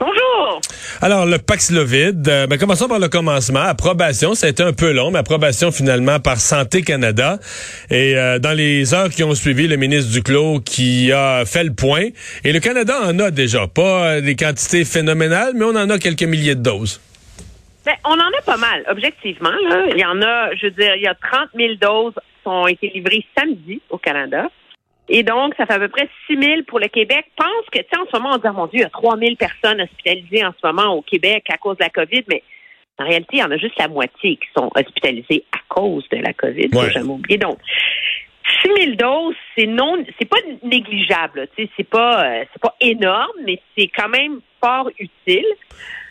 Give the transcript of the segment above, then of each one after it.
Bonjour. Alors, le Paxlovid, euh, ben, commençons par le commencement. Approbation, ça a été un peu long, mais approbation finalement par Santé Canada. Et euh, dans les heures qui ont suivi, le ministre Duclos qui a fait le point. Et le Canada en a déjà, pas euh, des quantités phénoménales, mais on en a quelques milliers de doses. Ben, on en a pas mal, objectivement. Là. Il y en a, je veux dire, il y a 30 000 doses qui ont été livrées samedi au Canada. Et donc, ça fait à peu près 6 000 pour le Québec. Pense que, tu sais, en ce moment, on dit, oh mon Dieu, il y a 3 000 personnes hospitalisées en ce moment au Québec à cause de la COVID, mais en réalité, il y en a juste la moitié qui sont hospitalisées à cause de la COVID. Ouais. Jamais oublier. Donc, 6 000 doses, c'est non, c'est pas négligeable. Tu sais, c'est pas, euh, c'est pas énorme, mais c'est quand même fort utile.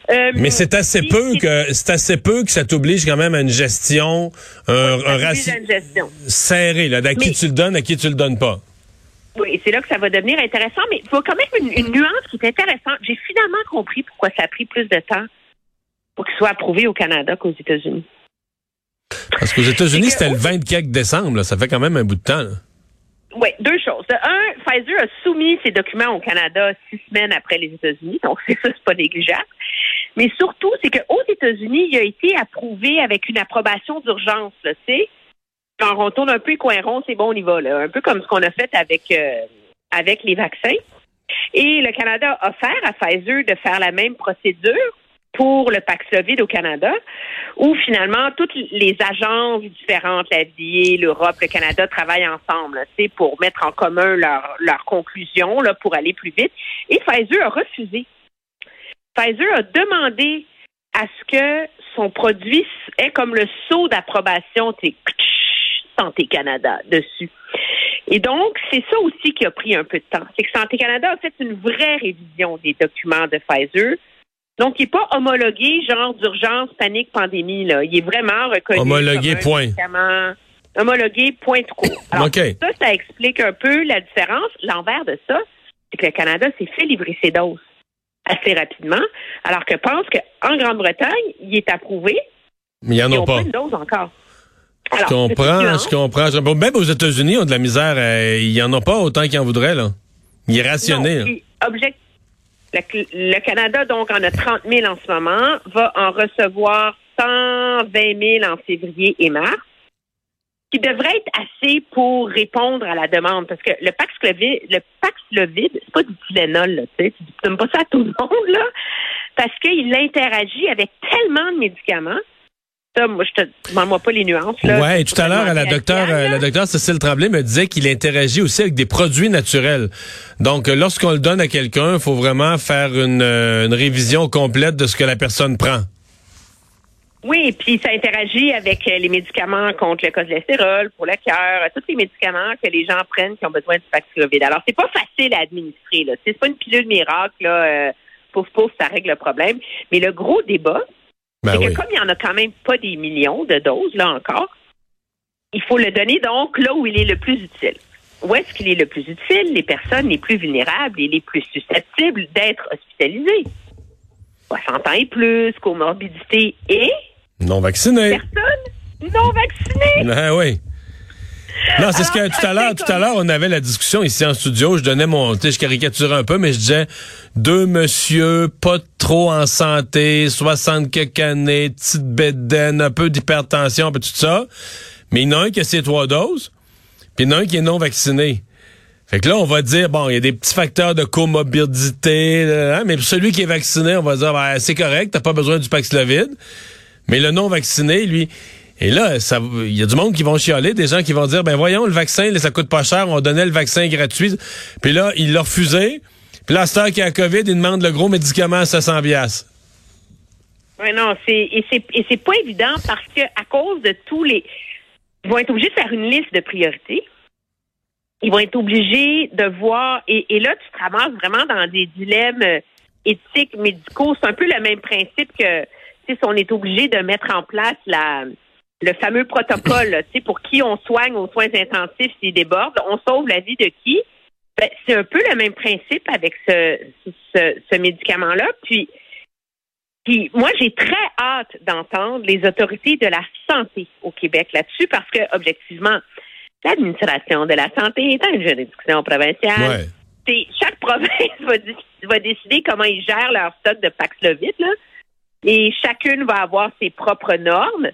Euh, Mais c'est assez peu que c'est assez peu que ça t'oblige quand même à une gestion, un, ratio serré, là, à qui tu le donnes, à qui tu le donnes pas. Oui, c'est là que ça va devenir intéressant, mais il faut quand même une, une nuance qui est intéressante. J'ai finalement compris pourquoi ça a pris plus de temps pour qu'il soit approuvé au Canada qu'aux États-Unis. Parce qu'aux États-Unis, C'est c'était le 24 décembre, là. ça fait quand même un bout de temps. là. Oui, deux choses. De un, Pfizer a soumis ses documents au Canada six semaines après les États-Unis, donc c'est ça, c'est pas négligeable. Mais surtout, c'est qu'aux États-Unis, il a été approuvé avec une approbation d'urgence, là, Quand on tourne un peu les coins ronds, c'est bon, on y va, là. Un peu comme ce qu'on a fait avec, euh, avec les vaccins. Et le Canada a offert à Pfizer de faire la même procédure pour le Paxlovid au Canada, où finalement toutes les agences différentes, la FDA, l'Europe, le Canada travaillent ensemble sais, pour mettre en commun leurs leurs conclusions là, pour aller plus vite. Et Pfizer a refusé. Pfizer a demandé à ce que son produit ait comme le sceau d'approbation Santé Canada dessus. Et donc, c'est ça aussi qui a pris un peu de temps. C'est que Santé Canada a fait une vraie révision des documents de Pfizer. Donc, il n'est pas homologué, genre d'urgence, panique, pandémie. Là. Il est vraiment reconnu. Homologué, comme un point. médicament. Homologué, point de. Alors, ça, ça explique un peu la différence. L'envers de ça, c'est que le Canada s'est fait livrer ses doses assez rapidement, alors que pense qu'en Grande-Bretagne, il est approuvé. Mais il n'y en a pas. pas une dose encore. Je Alors, comprends, je comprends. je- bon, Même aux États-Unis, ils ont de la misère. euh, il n'y en a pas autant qu'ils en voudraient, là. Il est rationné. Non, là. object- le, le Canada, donc, en a 30 000 en ce moment, va en recevoir 120 000 en février et mars, qui devrait être assez pour répondre à la demande, parce que le Paxlovid, le Paxlovid, c'est pas du Tylenol, là, tu sais, tu donnes pas ça à tout le monde, là, parce qu'il interagit avec tellement de médicaments. Ça, moi, je te demande-moi pas les nuances, là. Ouais, tout à l'heure, la docteure, euh, la docteure Cécile Tremblay me disait qu'il interagit aussi avec des produits naturels. Donc, euh, lorsqu'on le donne à quelqu'un, il faut vraiment faire une, euh, une révision complète de ce que la personne prend. Oui, puis ça interagit avec les médicaments contre le cholestérol, pour le cœur, tous les médicaments que les gens prennent qui ont besoin du Paxlovid. Alors, c'est pas facile à administrer, là. C'est pas une pilule miracle, là. euh, pouf, pouf, ça règle le problème. Mais le gros débat, Ben oui. que comme il y en a quand même pas des millions de doses, là encore, il faut le donner donc là où il est le plus utile. Où est-ce qu'il est le plus utile? Les personnes les plus vulnérables et les plus susceptibles d'être hospitalisées. 60 ans et plus, comorbidité et Non vacciné. personnes non vaccinées. Ben oui. Non, c'est ce que tout à l'heure, tout à l'heure, on avait la discussion ici en studio. Je donnais mon, tu sais, je caricaturais un peu, mais je disais deux monsieur pas trop en santé, 60 quelques années, petite bédaine, un peu d'hypertension, puis tout ça. Mais il y en a un qui a ses trois doses, puis il y en a un qui est non vacciné. Fait que là, on va dire, bon, il y a des petits facteurs de comorbidité, hein, mais pour celui qui est vacciné, on va dire, ben, c'est correct, t'as pas besoin du Paxlovid. Mais le non vacciné, lui, et là, il y a du monde qui vont chialer, des gens qui vont dire, ben voyons, le vaccin, là, ça coûte pas cher, on donnait le vaccin gratuit. Puis là, il l'a refusé. Puis là, y a COVID, il demande le gros médicament à 700 piastres. Oui, non, c'est et c'est et c'est pas évident parce que à cause de tous les ils vont être obligés de faire une liste de priorités. Ils vont être obligés de voir et, et là tu te ramasses vraiment dans des dilemmes euh, éthiques médicaux. C'est un peu le même principe que si on est obligé de mettre en place la le fameux protocole, tu sais, pour qui on soigne aux soins intensifs s'il déborde, on sauve la vie de qui? Ben, c'est un peu le même principe avec ce, ce, ce médicament-là. Puis, puis moi, j'ai très hâte d'entendre les autorités de la santé au Québec là-dessus parce que, objectivement, l'administration de la santé est une juridiction provinciale. Ouais. C'est- chaque province va, va décider comment ils gèrent leur stock de Paxlovid, là. Et chacune va avoir ses propres normes.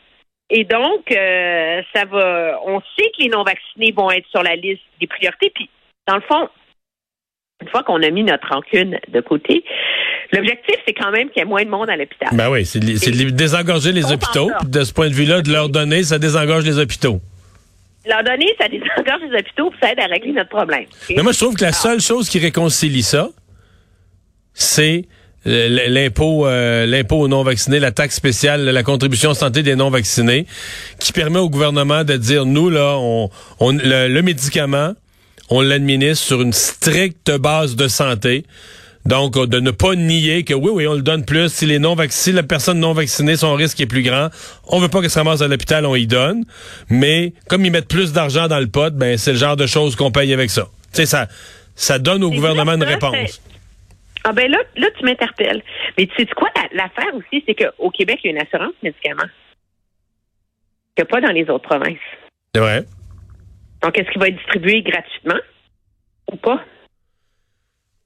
Et donc, euh, ça va. On sait que les non-vaccinés vont être sur la liste des priorités. Puis, dans le fond, une fois qu'on a mis notre rancune de côté, l'objectif, c'est quand même qu'il y ait moins de monde à l'hôpital. Ben oui, c'est de- désengorger les hôpitaux. De ce point de vue-là, de leur donner, ça désengorge les hôpitaux. Leur donner, ça désengorge les hôpitaux, puis ça aide à régler notre problème. Mais moi, je trouve que la seule chose qui réconcilie ça, c'est l'impôt euh, l'impôt aux non-vaccinés, la taxe spéciale, la contribution santé des non-vaccinés, qui permet au gouvernement de dire, nous, là, on, on le, le médicament, on l'administre sur une stricte base de santé. Donc, euh, de ne pas nier que oui, oui, on le donne plus. Si les non vaccinés, la personne non vaccinée, son risque est plus grand, on veut pas qu'elle se ramasse à l'hôpital, on y donne. Mais comme ils mettent plus d'argent dans le pot, ben c'est le genre de choses qu'on paye avec ça. Tu sais, ça, ça donne au Et gouvernement une réponse. Ah ben là, là tu m'interpelles. Mais tu sais quoi, la- l'affaire aussi, c'est qu'au Québec, il y a une assurance médicaments qu'il n'y a pas dans les autres provinces. C'est vrai. Donc, est-ce qu'il va être distribué gratuitement ou pas?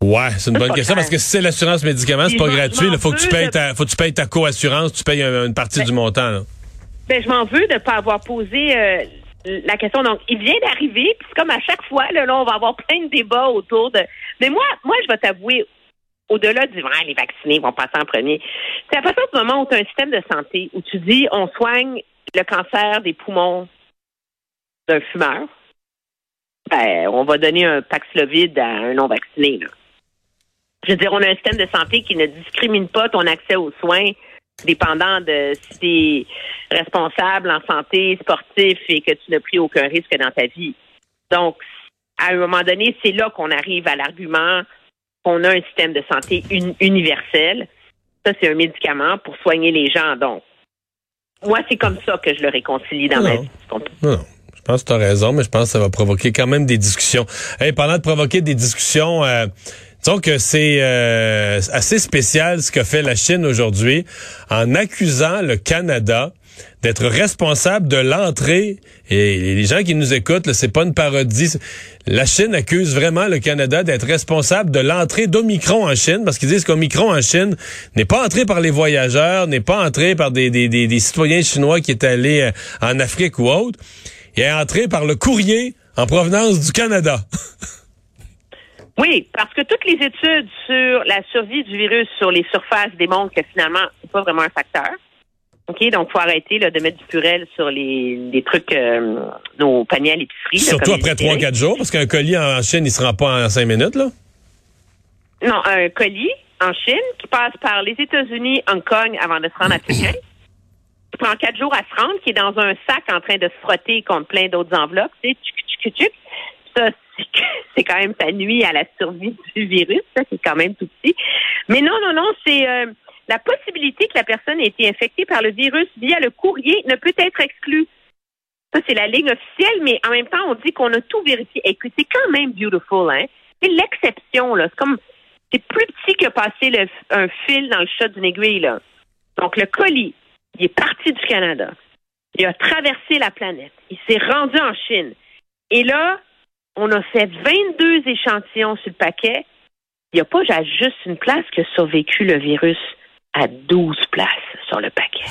Ouais, c'est une bonne question parce que si c'est l'assurance médicaments, c'est pas gratuit. Il faut que tu payes ta, faut que tu payes ta co-assurance, tu payes un- une partie Ben- du montant. Là. Ben, je m'en veux de ne pas avoir posé euh, la question. Donc, il vient d'arriver, puis c'est comme à chaque fois, là, là, on va avoir plein de débats autour de. Mais moi, moi, je vais t'avouer, au-delà du ah, les vaccinés vont passer en premier. C'est à partir du moment où tu as un système de santé où tu dis on soigne le cancer des poumons d'un fumeur, ben, on va donner un Paxlovid à un non-vacciné. Là. Je veux dire, on a un système de santé qui ne discrimine pas ton accès aux soins dépendant de si tu es responsable en santé, sportif et que tu n'as pris aucun risque dans ta vie. Donc, à un moment donné, c'est là qu'on arrive à l'argument qu'on a un système de santé uni- universel. Ça, c'est un médicament pour soigner les gens. Donc, moi, c'est comme ça que je le réconcilie dans ma vie. Non, non. Je pense que tu as raison, mais je pense que ça va provoquer quand même des discussions. Hey, parlant de provoquer des discussions, euh, disons que c'est euh, assez spécial ce que fait la Chine aujourd'hui en accusant le Canada d'être responsable de l'entrée. Et les gens qui nous écoutent, c'est pas une parodie. La Chine accuse vraiment le Canada d'être responsable de l'entrée d'Omicron en Chine, parce qu'ils disent qu'Omicron en Chine n'est pas entré par les voyageurs, n'est pas entré par des, des, des, citoyens chinois qui étaient allés euh, en Afrique ou autre. Il est entré par le courrier en provenance du Canada. Oui, parce que toutes les études sur la survie du virus sur les surfaces démontrent que finalement, c'est pas vraiment un facteur. OK, donc faut arrêter là, de mettre du purel sur les, les trucs, euh, nos paniers à l'épicerie. Surtout après épiceries. 3-4 jours, parce qu'un colis en Chine, il se rend pas en 5 minutes, là. Non, un colis en Chine qui passe par les États-Unis, Hong Kong avant de se rendre à Pékin. Qui prend quatre jours à se rendre, qui est dans un sac en train de se frotter contre plein d'autres enveloppes. Tu sais, tchuc, tchuc. Ça, c'est- c'est quand même, ça nuit à la survie du virus. Ça, c'est quand même tout petit. Mais non, non, non, c'est euh, la possibilité que la personne ait été infectée par le virus via le courrier ne peut être exclue. Ça, c'est la ligne officielle, mais en même temps, on dit qu'on a tout vérifié. Écoute, c'est quand même beautiful, hein? C'est l'exception, là. C'est comme, c'est plus petit que passer le- un fil dans le chat d'une aiguille, là. Donc, le colis, il est parti du Canada. Il a traversé la planète. Il s'est rendu en Chine. Et là, on a fait 22 échantillons sur le paquet. Il n'y a pas juste une place qui a survécu le virus à 12 places sur le paquet.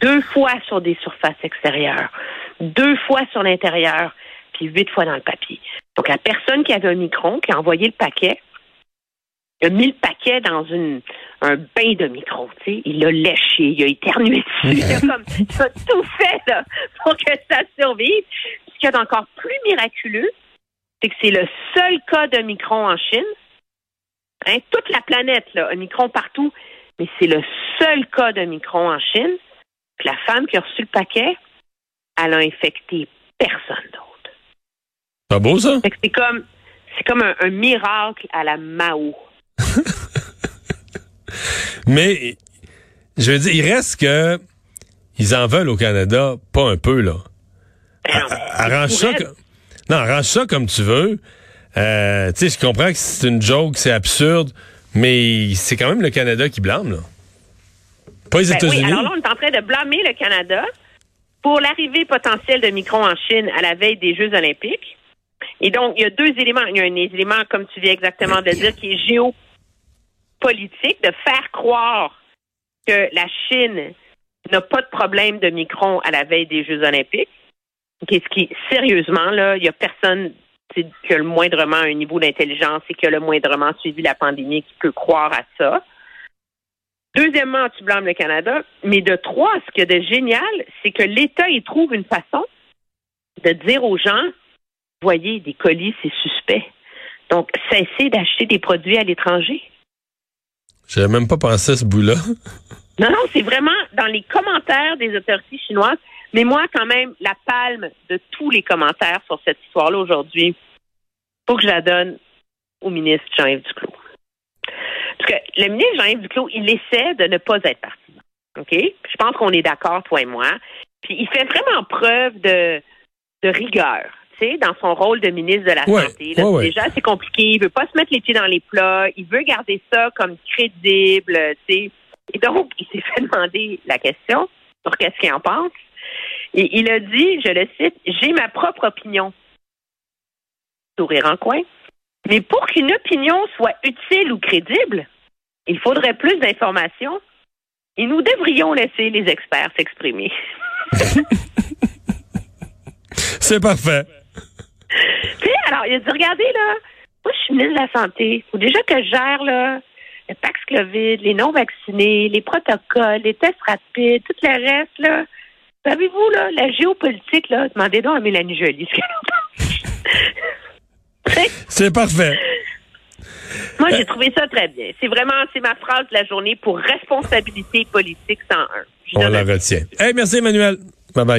Deux fois sur des surfaces extérieures, deux fois sur l'intérieur, puis huit fois dans le papier. Donc, la personne qui avait un micron, qui a envoyé le paquet, il a mis le paquet dans une, un bain de micro, tu sais. Il l'a léché, il a éternué dessus. Il a, comme, il a tout fait là, pour que ça survive. Ce qu'il y a d'encore plus miraculeux, c'est que c'est le seul cas de micron en Chine. Hein, toute la planète, là, un micron partout, mais c'est le seul cas de micron en Chine. Puis la femme qui a reçu le paquet, elle a infecté personne d'autre. Pas beau, ça? C'est comme, c'est comme un, un miracle à la Mao. Mais, je veux dire, il reste que ils en veulent au Canada, pas un peu, là. Ben non, Arrange ça, tout co- non, arrange ça comme tu veux. Euh, tu sais, je comprends que c'est une joke, c'est absurde, mais c'est quand même le Canada qui blâme, là. Pas les Ben États-Unis. oui, alors là, on est en train de blâmer le Canada pour l'arrivée potentielle de Micron en Chine à la veille des Jeux olympiques. Et donc, il y a deux éléments. Il y a un élément, comme tu viens exactement de le dire, qui est géopolitique, de faire croire que la Chine n'a pas de problème de Micron à la veille des Jeux olympiques. Qu'est-ce qui, sérieusement, là, il y a personne qui a le moindrement un niveau d'intelligence et qui a le moindrement suivi la pandémie qui peut croire à ça. Deuxièmement, tu blâmes le Canada. Mais de trois, ce qu'il y a de génial, c'est que l'État, il trouve une façon de dire aux gens, voyez, des colis, c'est suspect. Donc, cessez d'acheter des produits à l'étranger. J'avais même pas pensé à ce bout-là. Non, non, c'est vraiment dans les commentaires des autorités chinoises. Mais moi, quand même, la palme de tous les commentaires sur cette histoire-là aujourd'hui, faut que je la donne au ministre Jean-Yves Duclos. Parce que le ministre Jean-Yves Duclos, il essaie de ne pas être partisan. OK? Je pense qu'on est d'accord, toi et moi. Puis il fait vraiment preuve de, de rigueur, tu sais, dans son rôle de ministre de la Ouais, Santé. Là, ouais, ouais. Déjà, c'est compliqué. Il veut pas se mettre les pieds dans les plats. Il veut garder ça comme crédible, tu sais. Et donc, il s'est fait demander la question sur qu'est-ce qu'il en pense. Et il a dit, je le cite, j'ai ma propre opinion. Sourire en coin. Mais pour qu'une opinion soit utile ou crédible, il faudrait plus d'informations et nous devrions laisser les experts s'exprimer. C'est parfait. Tu sais, alors, il a dit, regardez, là, moi, je suis ministre de la Santé. faut déjà que je gère, là, le Paxlovid, les non-vaccinés, les protocoles, les tests rapides, tout le reste, là. Savez-vous, là, la géopolitique, là, demandez donc à Mélanie sais, C'est parfait. Moi, j'ai trouvé ça très bien. C'est vraiment, c'est ma phrase de la journée pour responsabilité politique 101. Je On la retient. Hey, merci, Emmanuel.